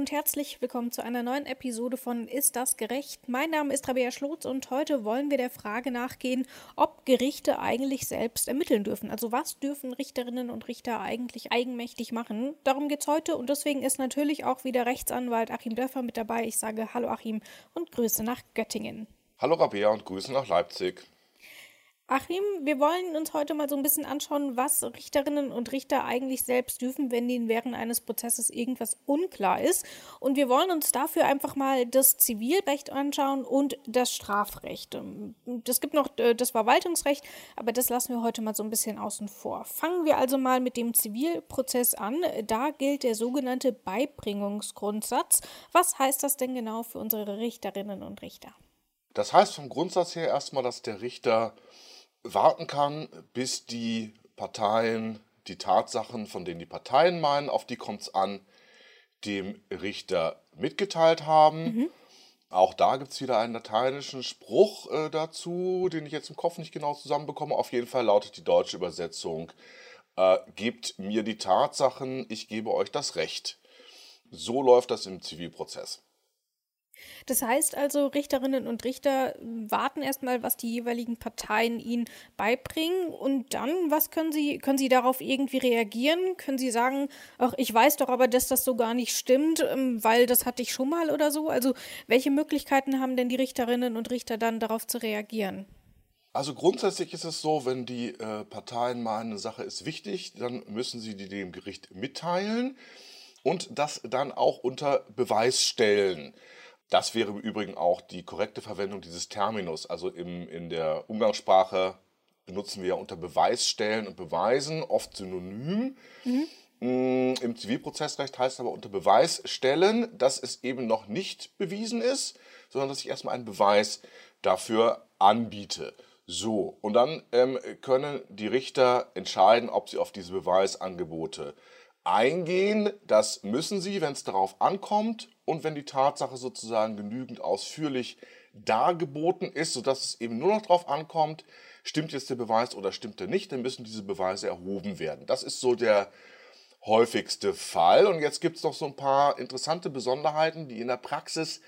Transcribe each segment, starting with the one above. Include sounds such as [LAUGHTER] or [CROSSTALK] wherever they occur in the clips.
Und herzlich willkommen zu einer neuen Episode von Ist das gerecht? Mein Name ist Rabea Schlotz und heute wollen wir der Frage nachgehen, ob Gerichte eigentlich selbst ermitteln dürfen. Also was dürfen Richterinnen und Richter eigentlich eigenmächtig machen? Darum geht es heute und deswegen ist natürlich auch wieder Rechtsanwalt Achim Dörfer mit dabei. Ich sage Hallo Achim und Grüße nach Göttingen. Hallo Rabea und Grüße nach Leipzig. Achim, wir wollen uns heute mal so ein bisschen anschauen, was Richterinnen und Richter eigentlich selbst dürfen, wenn ihnen während eines Prozesses irgendwas unklar ist. Und wir wollen uns dafür einfach mal das Zivilrecht anschauen und das Strafrecht. Es gibt noch äh, das Verwaltungsrecht, aber das lassen wir heute mal so ein bisschen außen vor. Fangen wir also mal mit dem Zivilprozess an. Da gilt der sogenannte Beibringungsgrundsatz. Was heißt das denn genau für unsere Richterinnen und Richter? Das heißt vom Grundsatz her erstmal, dass der Richter warten kann, bis die Parteien die Tatsachen, von denen die Parteien meinen, auf die kommt es an, dem Richter mitgeteilt haben. Mhm. Auch da gibt es wieder einen lateinischen Spruch äh, dazu, den ich jetzt im Kopf nicht genau zusammenbekomme. Auf jeden Fall lautet die deutsche Übersetzung, äh, gebt mir die Tatsachen, ich gebe euch das Recht. So läuft das im Zivilprozess. Das heißt also, Richterinnen und Richter warten erstmal, was die jeweiligen Parteien ihnen beibringen und dann, was können sie, können sie darauf irgendwie reagieren? Können sie sagen, ach, ich weiß doch aber, dass das so gar nicht stimmt, ähm, weil das hatte ich schon mal oder so? Also, welche Möglichkeiten haben denn die Richterinnen und Richter dann darauf zu reagieren? Also grundsätzlich ist es so, wenn die äh, Parteien meinen, eine Sache ist wichtig, dann müssen sie die dem Gericht mitteilen und das dann auch unter Beweis stellen. Das wäre im Übrigen auch die korrekte Verwendung dieses Terminus. Also im, in der Umgangssprache benutzen wir ja unter Beweisstellen und Beweisen oft synonym. Mhm. Im Zivilprozessrecht heißt es aber unter Beweis stellen, dass es eben noch nicht bewiesen ist, sondern dass ich erstmal einen Beweis dafür anbiete. So, und dann ähm, können die Richter entscheiden, ob sie auf diese Beweisangebote eingehen. Das müssen sie, wenn es darauf ankommt und wenn die Tatsache sozusagen genügend ausführlich dargeboten ist, sodass es eben nur noch darauf ankommt, stimmt jetzt der Beweis oder stimmt er nicht, dann müssen diese Beweise erhoben werden. Das ist so der häufigste Fall. Und jetzt gibt es noch so ein paar interessante Besonderheiten, die in der Praxis,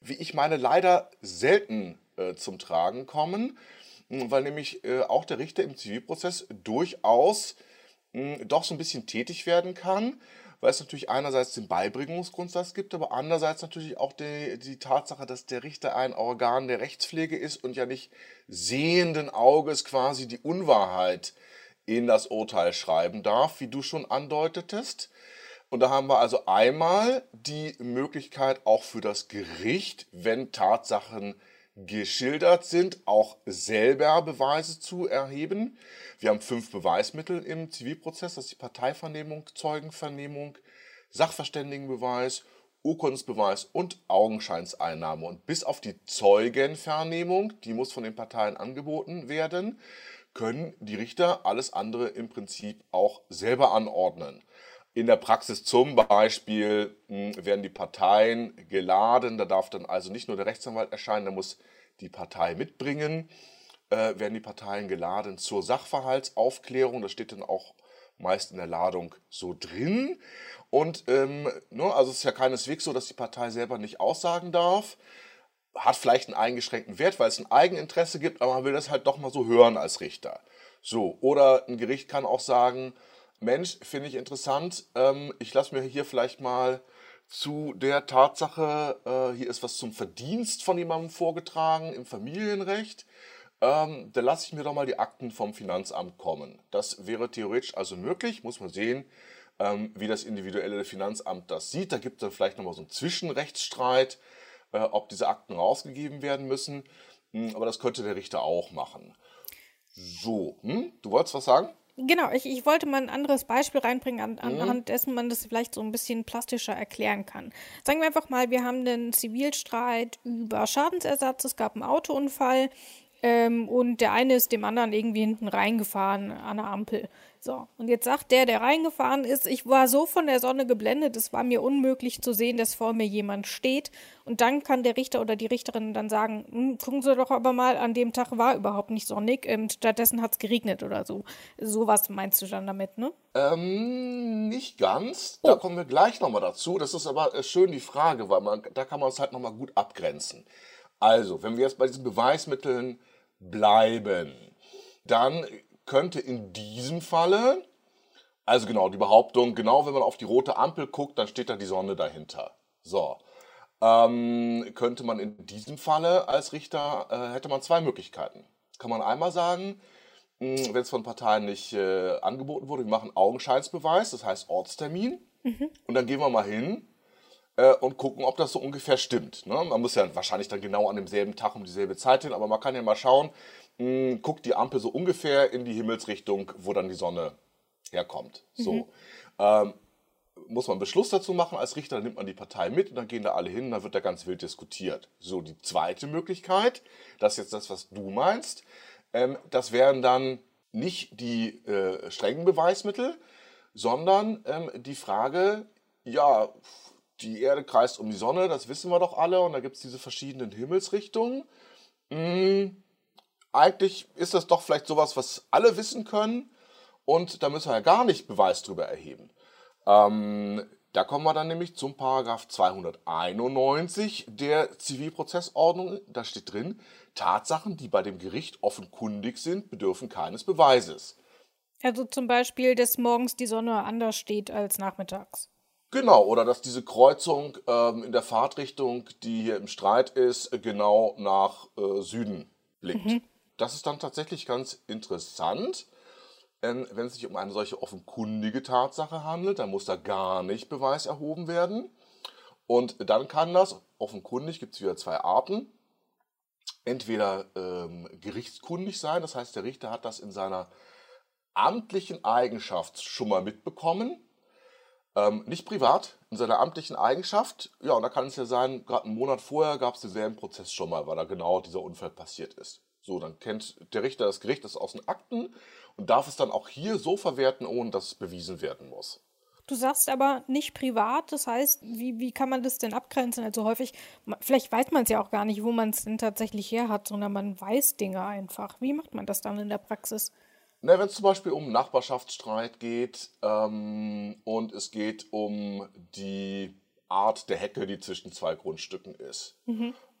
wie ich meine, leider selten äh, zum Tragen kommen, weil nämlich äh, auch der Richter im Zivilprozess durchaus mh, doch so ein bisschen tätig werden kann, weil es natürlich einerseits den Beibringungsgrundsatz gibt, aber andererseits natürlich auch die, die Tatsache, dass der Richter ein Organ der Rechtspflege ist und ja nicht sehenden Auges quasi die Unwahrheit in das Urteil schreiben darf, wie du schon andeutetest. Und da haben wir also einmal die Möglichkeit auch für das Gericht, wenn Tatsachen geschildert sind, auch selber Beweise zu erheben. Wir haben fünf Beweismittel im Zivilprozess, das ist die Parteivernehmung, Zeugenvernehmung, Sachverständigenbeweis, Urkundensbeweis und Augenscheinseinnahme. Und bis auf die Zeugenvernehmung, die muss von den Parteien angeboten werden, können die Richter alles andere im Prinzip auch selber anordnen. In der Praxis zum Beispiel hm, werden die Parteien geladen, da darf dann also nicht nur der Rechtsanwalt erscheinen, da muss die Partei mitbringen, äh, werden die Parteien geladen zur Sachverhaltsaufklärung, das steht dann auch meist in der Ladung so drin. Und ähm, ne, also es ist ja keineswegs so, dass die Partei selber nicht aussagen darf. Hat vielleicht einen eingeschränkten Wert, weil es ein Eigeninteresse gibt, aber man will das halt doch mal so hören als Richter. So, oder ein Gericht kann auch sagen, Mensch, finde ich interessant. Ähm, ich lasse mir hier vielleicht mal zu der Tatsache, äh, hier ist was zum Verdienst von jemandem vorgetragen im Familienrecht. Ähm, da lasse ich mir doch mal die Akten vom Finanzamt kommen. Das wäre theoretisch also möglich, muss man sehen, ähm, wie das individuelle Finanzamt das sieht. Da gibt es dann vielleicht nochmal so einen Zwischenrechtsstreit, äh, ob diese Akten rausgegeben werden müssen. Hm, aber das könnte der Richter auch machen. So, hm? du wolltest was sagen? Genau, ich, ich wollte mal ein anderes Beispiel reinbringen, an, mhm. anhand dessen man das vielleicht so ein bisschen plastischer erklären kann. Sagen wir einfach mal, wir haben einen Zivilstreit über Schadensersatz, es gab einen Autounfall ähm, und der eine ist dem anderen irgendwie hinten reingefahren an der Ampel. So, und jetzt sagt der, der reingefahren ist, ich war so von der Sonne geblendet, es war mir unmöglich zu sehen, dass vor mir jemand steht. Und dann kann der Richter oder die Richterin dann sagen, hm, gucken Sie doch aber mal, an dem Tag war überhaupt nicht sonnig, und stattdessen hat es geregnet oder so. Sowas meinst du dann damit, ne? Ähm, nicht ganz. Da Oh. kommen wir gleich nochmal dazu. Das ist aber äh, schön die Frage, weil man, da kann man es halt nochmal gut abgrenzen. Also, wenn wir jetzt bei diesen Beweismitteln bleiben, dann könnte in diesem Falle, also genau, die Behauptung, genau wenn man auf die rote Ampel guckt, dann steht da die Sonne dahinter. So. Ähm, könnte man in diesem Falle als Richter, äh, hätte man zwei Möglichkeiten. Kann man einmal sagen, mh, wenn es von Parteien nicht äh, angeboten wurde, wir machen Augenscheinsbeweis, das heißt Ortstermin. Und dann gehen wir mal hin äh, und gucken, ob das so ungefähr stimmt. Ne? Man muss ja wahrscheinlich dann genau an demselben Tag um dieselbe Zeit hin, aber man kann ja mal schauen, mh, guckt die Ampel so ungefähr in die Himmelsrichtung, wo dann die Sonne herkommt. So. Ähm, muss man Beschluss dazu machen als Richter, dann nimmt man die Partei mit und dann gehen da alle hin und dann wird da ganz wild diskutiert. So, die zweite Möglichkeit, das ist jetzt das, was du meinst, ähm, das wären dann nicht die äh, strengen Beweismittel, sondern ähm, die Frage, ja, die Erde kreist um die Sonne, das wissen wir doch alle und da gibt es diese verschiedenen Himmelsrichtungen. Hm, eigentlich ist das doch vielleicht sowas, was alle wissen können und da müssen wir ja gar nicht Beweis drüber erheben. Ähm, da kommen wir dann nämlich zum Paragraph 291 der Zivilprozessordnung. Da steht drin, Tatsachen, die bei dem Gericht offenkundig sind, bedürfen keines Beweises. Also zum Beispiel, dass morgens die Sonne anders steht als nachmittags. Genau, oder dass diese Kreuzung ähm, in der Fahrtrichtung, die hier im Streit ist, genau nach äh, Süden blickt. Das ist dann tatsächlich ganz interessant. Ähm, wenn es sich um eine solche offenkundige Tatsache handelt, dann muss da gar nicht Beweis erhoben werden. Und dann kann das, offenkundig gibt es wieder zwei Arten, entweder ähm, gerichtskundig sein, das heißt, der Richter hat das in seiner amtlichen Eigenschaft schon mal mitbekommen, ähm, nicht privat, in seiner amtlichen Eigenschaft. Ja, und da kann es ja sein, gerade einen Monat vorher gab es denselben Prozess schon mal, weil da genau dieser Unfall passiert ist. So, dann kennt der Richter das Gericht das aus den Akten und darf es dann auch hier so verwerten, ohne dass es bewiesen werden muss. Du sagst aber nicht privat, das heißt, wie, wie kann man das denn abgrenzen? Also häufig, vielleicht weiß man es ja auch gar nicht, wo man es denn tatsächlich her hat, sondern man weiß Dinge einfach. Wie macht man das dann in der Praxis? Na, wenn es zum Beispiel um Nachbarschaftsstreit geht ähm, und es geht um die Art der Hecke, die zwischen zwei Grundstücken ist.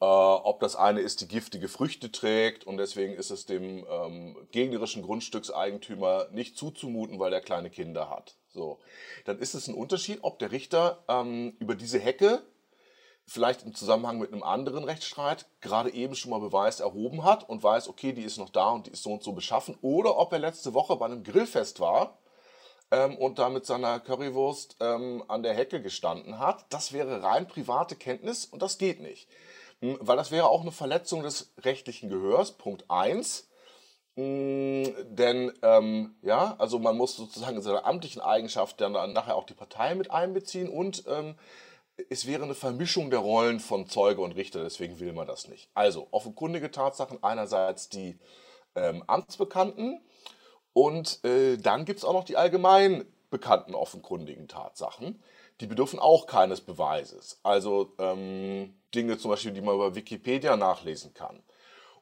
Äh, ob das eine ist, die giftige Früchte trägt und deswegen ist es dem ähm, gegnerischen Grundstückseigentümer nicht zuzumuten, weil er kleine Kinder hat. So, dann ist es ein Unterschied, ob der Richter ähm, über diese Hecke vielleicht im Zusammenhang mit einem anderen Rechtsstreit gerade eben schon mal Beweis erhoben hat und weiß, okay, die ist noch da und die ist so und so beschaffen, oder ob er letzte Woche bei einem Grillfest war ähm, und da mit seiner Currywurst ähm, an der Hecke gestanden hat. Das wäre rein private Kenntnis und das geht nicht. Hm, Weil das wäre auch eine Verletzung des rechtlichen Gehörs, Punkt 1. Denn, ähm, ja, also man muss sozusagen in seiner amtlichen Eigenschaft dann, dann nachher auch die Partei mit einbeziehen und ähm, es wäre eine Vermischung der Rollen von Zeuge und Richter, deswegen will man das nicht. Also offenkundige Tatsachen, einerseits die ähm, Amtsbekannten und äh, dann gibt es auch noch die allgemein bekannten offenkundigen Tatsachen. Die bedürfen auch keines Beweises. Also ähm, Dinge zum Beispiel, die man über Wikipedia nachlesen kann.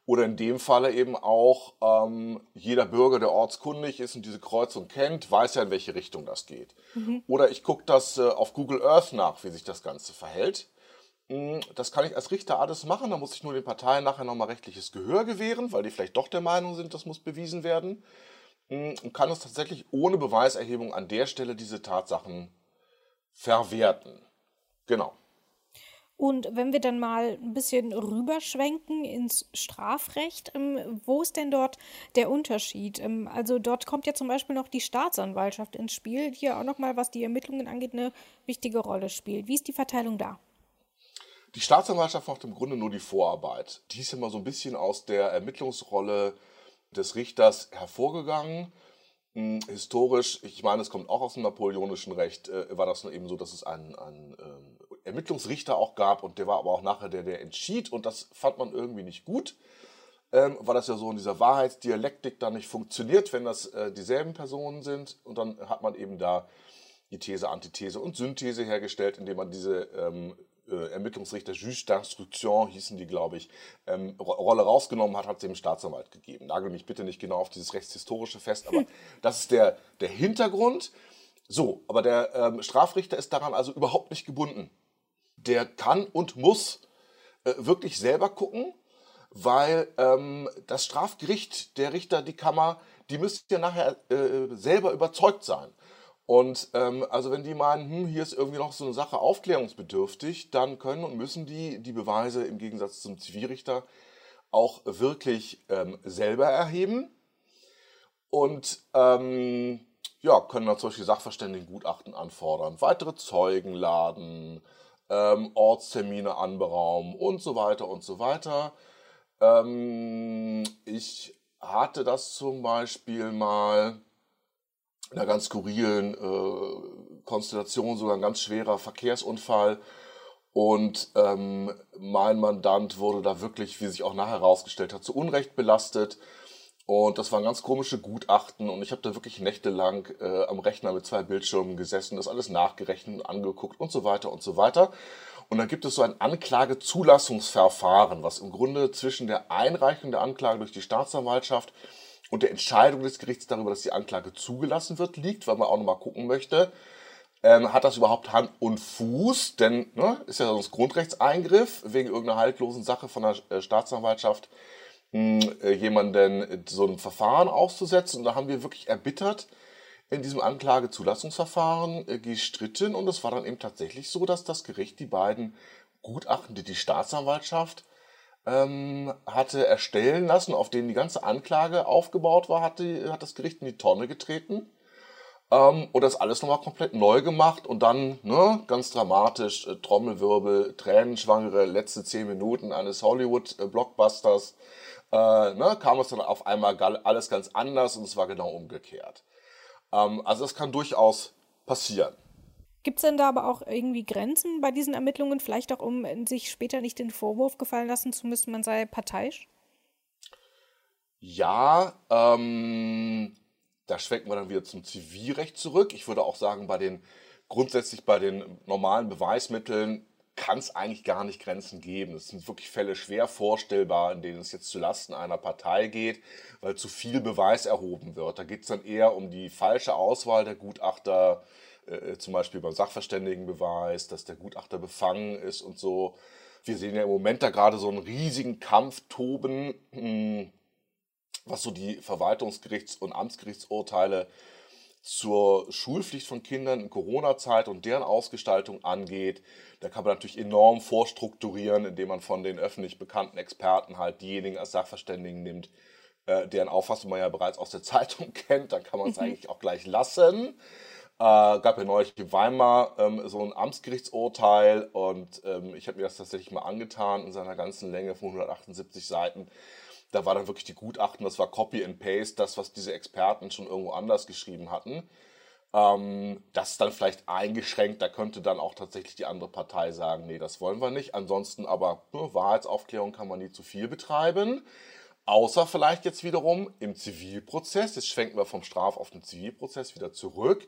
Oder in dem Falle eben auch ähm, jeder Bürger, der ortskundig ist und diese Kreuzung kennt, weiß ja, in welche Richtung das geht. Oder ich gucke das äh, auf Google Earth nach, wie sich das Ganze verhält. Mm, Das kann ich als Richter alles machen, da muss ich nur den Parteien nachher nochmal rechtliches Gehör gewähren, weil die vielleicht doch der Meinung sind, das muss bewiesen werden. Mm, Und kann es tatsächlich ohne Beweiserhebung an der Stelle diese Tatsachen verwerten. Genau. Und wenn wir dann mal ein bisschen rüberschwenken ins Strafrecht, ähm, wo ist denn dort der Unterschied? Ähm, also dort kommt ja zum Beispiel noch die Staatsanwaltschaft ins Spiel, die ja auch nochmal, was die Ermittlungen angeht, eine wichtige Rolle spielt. Wie ist die Verteilung da? Die Staatsanwaltschaft macht im Grunde nur die Vorarbeit. Die ist immer so ein bisschen aus der Ermittlungsrolle des Richters hervorgegangen. Hm, Historisch, ich meine, es kommt auch aus dem napoleonischen Recht, äh, war das nur eben so, dass es einen, einen ähm, Ermittlungsrichter auch gab und der war aber auch nachher der, der entschied und das fand man irgendwie nicht gut. ähm, weil das ja so in dieser Wahrheitsdialektik dann nicht funktioniert, wenn das äh, dieselben Personen sind. Und dann hat man eben da die These, Antithese und Synthese hergestellt, indem man diese ähm, äh, Ermittlungsrichter, Juge d'Instruction hießen die, glaube ich, ähm, Rolle rausgenommen hat, hat sie dem Staatsanwalt gegeben. Nagel mich bitte nicht genau auf dieses rechtshistorische fest, aber [LAUGHS] das ist der, der Hintergrund. So, aber der ähm, Strafrichter ist daran also überhaupt nicht gebunden. Der kann und muss äh, wirklich selber gucken, weil ähm, das Strafgericht, der Richter, die Kammer, die müsste ja nachher äh, selber überzeugt sein. Und ähm, also wenn die meinen, hm, hier ist irgendwie noch so eine Sache aufklärungsbedürftig, dann können und müssen die die Beweise im Gegensatz zum Zivilrichter auch wirklich ähm, selber erheben. Und ähm, ja, können dann zum Beispiel Sachverständigengutachten anfordern, weitere Zeugen laden, ähm, Ortstermine anberaumen und so weiter und so weiter. Ähm, ich hatte das zum Beispiel mal einer ganz skurrilen äh, Konstellation, sogar ein ganz schwerer Verkehrsunfall. Und ähm, mein Mandant wurde da wirklich, wie sich auch nachher herausgestellt hat, zu Unrecht belastet. Und das waren ganz komische Gutachten und ich habe da wirklich nächtelang äh, am Rechner mit zwei Bildschirmen gesessen, das alles nachgerechnet und angeguckt und so weiter und so weiter. Und dann gibt es so ein Anklagezulassungsverfahren, was im Grunde zwischen der Einreichung der Anklage durch die Staatsanwaltschaft und der Entscheidung des Gerichts darüber, dass die Anklage zugelassen wird, liegt, weil man auch nochmal gucken möchte, ähm, hat das überhaupt Hand und Fuß? Denn ne, ist ja sonst Grundrechtseingriff wegen irgendeiner haltlosen Sache von der äh, Staatsanwaltschaft hm, äh, jemanden so ein Verfahren auszusetzen. Und da haben wir wirklich erbittert in diesem Anklagezulassungsverfahren äh, gestritten. Und es war dann eben tatsächlich so, dass das Gericht die beiden Gutachten, die die Staatsanwaltschaft ähm, hatte erstellen lassen, auf denen die ganze Anklage aufgebaut war, hat, die, hat das Gericht in die Tonne getreten ähm, und das alles nochmal komplett neu gemacht und dann ne, ganz dramatisch äh, Trommelwirbel, tränenschwangere letzte zehn Minuten eines Hollywood-Blockbusters äh, ne, kam es dann auf einmal alles ganz anders und es war genau umgekehrt. Ähm, also das kann durchaus passieren. Gibt es denn da aber auch irgendwie Grenzen bei diesen Ermittlungen, vielleicht auch um sich später nicht den Vorwurf gefallen lassen zu müssen, man sei parteiisch? Ja, ähm, da schwenken wir dann wieder zum Zivilrecht zurück. Ich würde auch sagen, bei den grundsätzlich bei den normalen Beweismitteln kann es eigentlich gar nicht Grenzen geben. Es sind wirklich Fälle schwer vorstellbar, in denen es jetzt zu Lasten einer Partei geht, weil zu viel Beweis erhoben wird. Da geht es dann eher um die falsche Auswahl der Gutachter, äh, zum Beispiel beim Sachverständigenbeweis, dass der Gutachter befangen ist und so. Wir sehen ja im Moment da gerade so einen riesigen Kampf toben, hm, was so die Verwaltungsgerichts- und Amtsgerichtsurteile zur Schulpflicht von Kindern in Corona-Zeit und deren Ausgestaltung angeht. Da kann man natürlich enorm vorstrukturieren, indem man von den öffentlich bekannten Experten halt diejenigen als Sachverständigen nimmt, äh, deren Auffassung man ja bereits aus der [LAUGHS] Zeitung kennt. Dann kann man es mhm. eigentlich auch gleich lassen. Äh, gab ja neulich in Weimar ähm, so ein Amtsgerichtsurteil und ähm, ich habe mir das tatsächlich mal angetan in seiner ganzen Länge von 178 Seiten. Da war dann wirklich die Gutachten, das war Copy and Paste, das, was diese Experten schon irgendwo anders geschrieben hatten. Ähm, das ist dann vielleicht eingeschränkt, da könnte dann auch tatsächlich die andere Partei sagen, nee, das wollen wir nicht. Ansonsten aber ne, Wahrheitsaufklärung kann man nie zu viel betreiben. Außer vielleicht jetzt wiederum im Zivilprozess. Jetzt schwenken wir vom Straf- auf den Zivilprozess wieder zurück.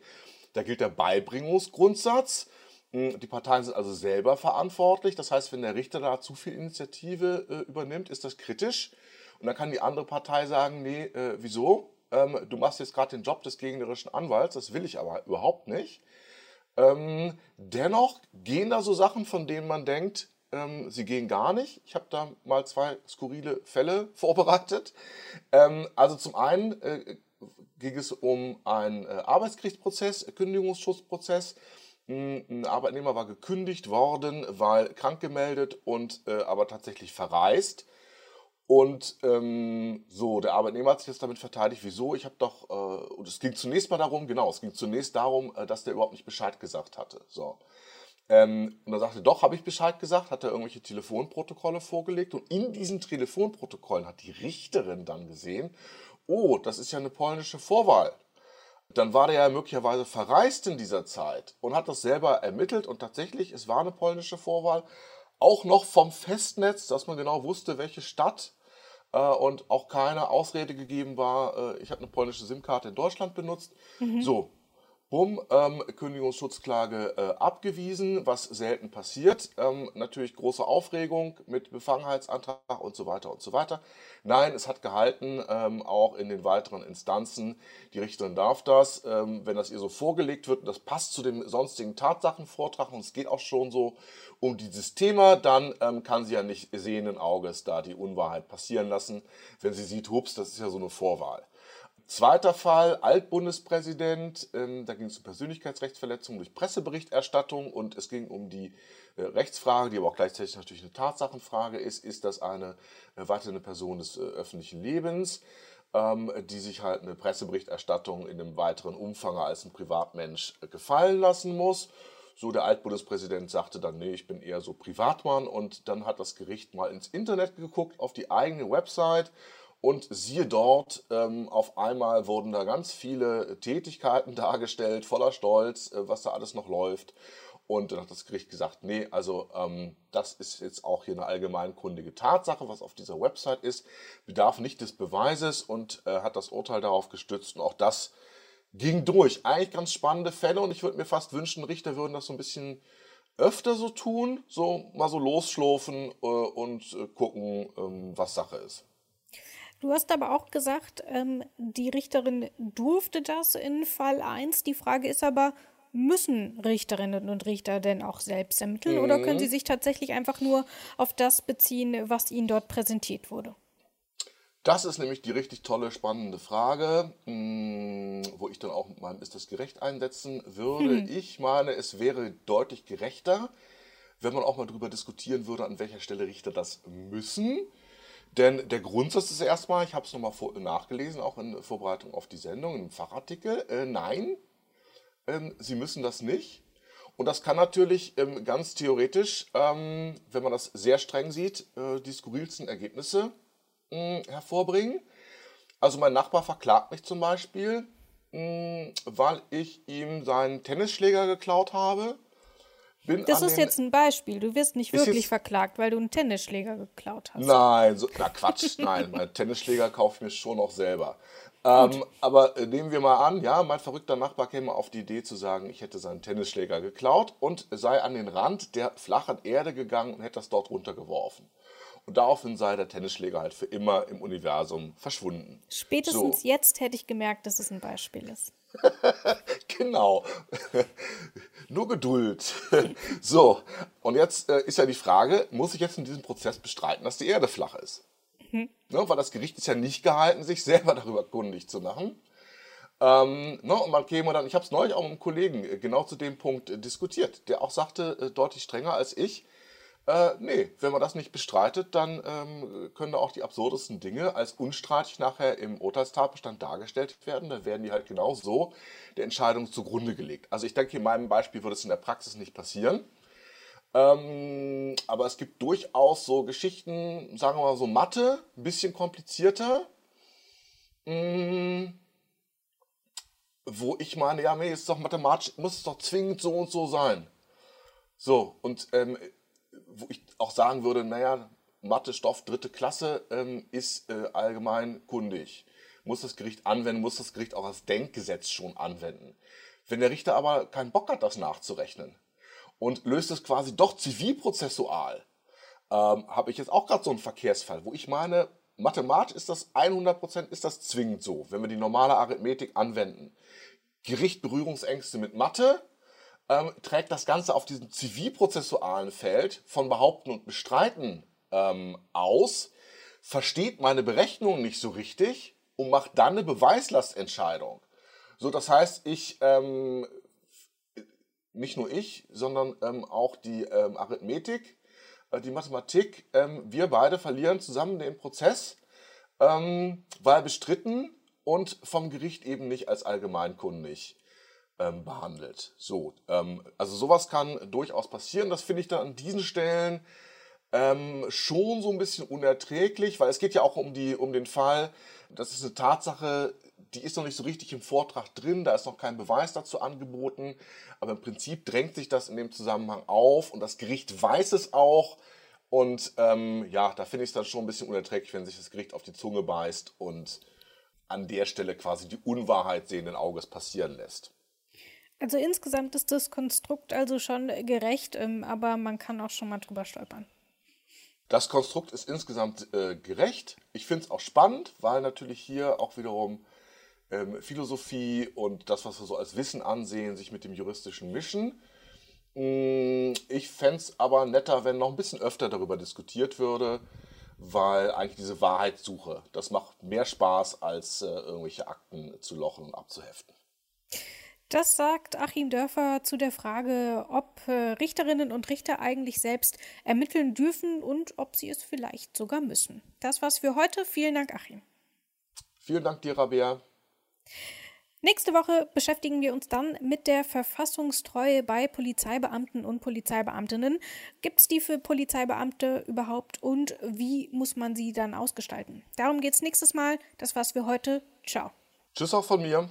Da gilt der Beibringungsgrundsatz. Hm, die Parteien sind also selber verantwortlich. Das heißt, wenn der Richter da zu viel Initiative äh, übernimmt, ist das kritisch. Und dann kann die andere Partei sagen, nee, äh, wieso? Ähm, du machst jetzt gerade den Job des gegnerischen Anwalts, das will ich aber überhaupt nicht. Ähm, dennoch gehen da so Sachen, von denen man denkt, ähm, sie gehen gar nicht. Ich habe da mal zwei skurrile Fälle [LAUGHS] vorbereitet. Ähm, also zum einen äh, ging es um einen äh, Arbeitsgerichtsprozess, Kündigungsschutzprozess. Hm, ein Arbeitnehmer war gekündigt worden, weil krank gemeldet und äh, aber tatsächlich verreist. Und ähm, so, der Arbeitnehmer hat sich jetzt damit verteidigt, wieso? Ich habe doch, äh, und es ging zunächst mal darum, genau, es ging zunächst darum, äh, dass der überhaupt nicht Bescheid gesagt hatte. So. Ähm, und er sagte, doch, habe ich Bescheid gesagt, hat er irgendwelche Telefonprotokolle vorgelegt und in diesen Telefonprotokollen hat die Richterin dann gesehen, oh, das ist ja eine polnische Vorwahl. Dann war der ja möglicherweise verreist in dieser Zeit und hat das selber ermittelt und tatsächlich, es war eine polnische Vorwahl, auch noch vom Festnetz, dass man genau wusste, welche Stadt. äh, und auch keine Ausrede gegeben war, äh, ich habe eine polnische SIM-Karte in Deutschland benutzt. Mhm. So, Bumm, ähm, Kündigungsschutzklage äh, abgewiesen, was selten passiert. Ähm, natürlich große Aufregung mit Befangenheitsantrag und so weiter und so weiter. Nein, es hat gehalten, ähm, auch in den weiteren Instanzen. Die Richterin darf das, ähm, wenn das ihr so vorgelegt wird, und das passt zu dem sonstigen Tatsachenvortrag und es geht auch schon so um dieses Thema, dann ähm, kann sie ja nicht sehenden Auges da die Unwahrheit passieren lassen. Wenn sie sieht, hups, das ist ja so eine Vorwahl. Zweiter Fall, Altbundespräsident, ähm, da ging es um Persönlichkeitsrechtsverletzung durch Presseberichterstattung und es ging um die äh, Rechtsfrage, die aber auch gleichzeitig natürlich eine Tatsachenfrage ist, ist das eine äh, weiterende Person des äh, öffentlichen Lebens, ähm, die sich halt eine Presseberichterstattung in einem weiteren Umfang als ein Privatmensch äh, gefallen lassen muss. So, der Altbundespräsident sagte dann, nee, ich bin eher so Privatmann. Und dann hat das Gericht mal ins Internet geguckt, auf die eigene Website und siehe dort, ähm, auf einmal wurden da ganz viele Tätigkeiten [LAUGHS] dargestellt, voller Stolz, äh, was da alles noch läuft. Und dann hat das Gericht gesagt, nee, also ähm, das ist jetzt auch hier eine allgemeinkundige Tatsache, was auf dieser Website ist, bedarf nicht des Beweises und äh, hat das Urteil darauf gestützt. Und auch das ging durch. Eigentlich ganz spannende Fälle und ich würde mir fast wünschen, Richter würden das so ein bisschen öfter so tun, so mal so losschlofen äh, und äh, gucken, ähm, was Sache ist. Du hast aber auch gesagt, ähm, die Richterin durfte das in Fall 1. Die Frage ist aber, müssen Richterinnen und Richter denn auch selbst ermitteln mhm. oder können sie sich tatsächlich einfach nur auf das beziehen, was ihnen dort präsentiert wurde? Das ist nämlich die richtig tolle, spannende Frage, hm, wo ich dann auch mit meinem Ist das gerecht einsetzen würde. Hm. Ich meine, es wäre deutlich gerechter, wenn man auch mal darüber diskutieren würde, an welcher Stelle Richter das müssen. Denn der Grundsatz ist erstmal, ich habe es nochmal nachgelesen, auch in Vorbereitung auf die Sendung, im Fachartikel, äh, nein, ähm, Sie müssen das nicht. Und das kann natürlich ähm, ganz theoretisch, ähm, wenn man das sehr streng sieht, äh, die skurrilsten Ergebnisse mh, hm, hervorbringen. Also mein Nachbar verklagt mich zum Beispiel, mh, hm, weil ich ihm seinen Tennisschläger geklaut habe bin das ist jetzt ein Beispiel. Du wirst nicht wirklich verklagt, weil du einen Tennisschläger geklaut hast. Nein, so, na Quatsch, [LAUGHS] nein. Mein Tennisschläger kaufe ich mir schon noch selber. Ähm, aber äh, nehmen wir mal an, ja, mein verrückter Nachbar käme auf die Idee zu sagen, ich hätte seinen Tennisschläger geklaut und sei an den Rand der flachen Erde gegangen und hätte das dort runtergeworfen. Und daraufhin sei der Tennisschläger halt für immer im Universum verschwunden. Spätestens so. jetzt hätte ich gemerkt, dass es ein Beispiel ist. [LAUGHS] genau. [LAUGHS] Nur Geduld. [LAUGHS] so, und jetzt äh, ist ja die Frage, muss ich jetzt in diesem Prozess bestreiten, dass die Erde flach ist? Mhm. Ne, weil das Gericht ist ja nicht gehalten, sich selber darüber kundig zu machen. Ähm, ne, und man käme dann, ich habe es neulich auch mit einem Kollegen äh, genau zu dem Punkt äh, diskutiert, der auch sagte, äh, deutlich strenger als ich, äh, nee, wenn man das nicht bestreitet, dann ähm, können da auch die absurdesten Dinge als unstreitig nachher im Urteilstatbestand dargestellt werden. Da werden die halt genau so der Entscheidung zugrunde gelegt. Also ich denke, in meinem Beispiel würde es in der Praxis nicht passieren. Ähm, aber es gibt durchaus so Geschichten, sagen wir mal so Mathe, ein bisschen komplizierter. Mh, mm, wo ich meine, ja, nee, ist doch mathematisch, muss es doch zwingend so und so sein. So, und ähm, wo ich auch sagen würde, naja, Mathe-Stoff dritte Klasse ähm, ist äh, allgemein kundig. Muss das Gericht anwenden, muss das Gericht auch das Denkgesetz schon anwenden. Wenn der Richter aber keinen Bock hat, das nachzurechnen und löst es quasi doch zivilprozessual, ähm, habe ich jetzt auch gerade so einen Verkehrsfall, wo ich meine, mathematisch ist das 100% ist das zwingend so, wenn wir die normale Arithmetik anwenden. Gericht Berührungsängste mit Mathe, ähm, trägt das Ganze auf diesem zivilprozessualen Feld von Behaupten und Bestreiten ähm, aus, versteht meine Berechnung nicht so richtig und macht dann eine Beweislastentscheidung. So, das heißt, ich, ähm, nicht nur ich, sondern ähm, auch die ähm, Arithmetik, äh, die Mathematik, ähm, wir beide verlieren zusammen den Prozess, weil bestritten und vom Gericht eben nicht als allgemeinkundig ähm, behandelt. So, ähm, also sowas kann durchaus passieren. Das finde ich dann an diesen Stellen ähm, schon so ein bisschen unerträglich, weil es geht ja auch um, die, um den Fall, das ist eine Tatsache, die ist noch nicht so richtig im Vortrag drin, da ist noch kein Beweis dazu angeboten, aber im Prinzip drängt sich das in dem Zusammenhang auf und das Gericht weiß es auch Und ähm, ja, da finde ich es dann schon ein bisschen unerträglich, wenn sich das Gericht auf die Zunge beißt und an der Stelle quasi die Unwahrheit sehenden Auges passieren lässt. Also insgesamt ist das Konstrukt also schon gerecht, ähm, aber man kann auch schon mal drüber stolpern. Das Konstrukt ist insgesamt äh, gerecht. Ich finde es auch spannend, weil natürlich hier auch wiederum ähm, Philosophie und das, was wir so als Wissen ansehen, sich mit dem Juristischen mischen. Mm, ich fände es aber netter, wenn noch ein bisschen öfter darüber diskutiert würde, weil eigentlich diese Wahrheitssuche, das macht mehr Spaß, als äh, irgendwelche Akten zu lochen und abzuheften. Das sagt Achim Dörfer zu der Frage, ob äh, Richterinnen und Richter eigentlich selbst ermitteln dürfen und ob sie es vielleicht sogar müssen. Das war's für heute. Vielen Dank, Achim. Vielen Dank dir, Rabea. Nächste Woche beschäftigen wir uns dann mit der Verfassungstreue bei Polizeibeamten und Polizeibeamtinnen. Gibt es die für Polizeibeamte überhaupt und wie muss man sie dann ausgestalten? Darum geht es nächstes Mal. Das war's für heute. Ciao. Tschüss auch von mir.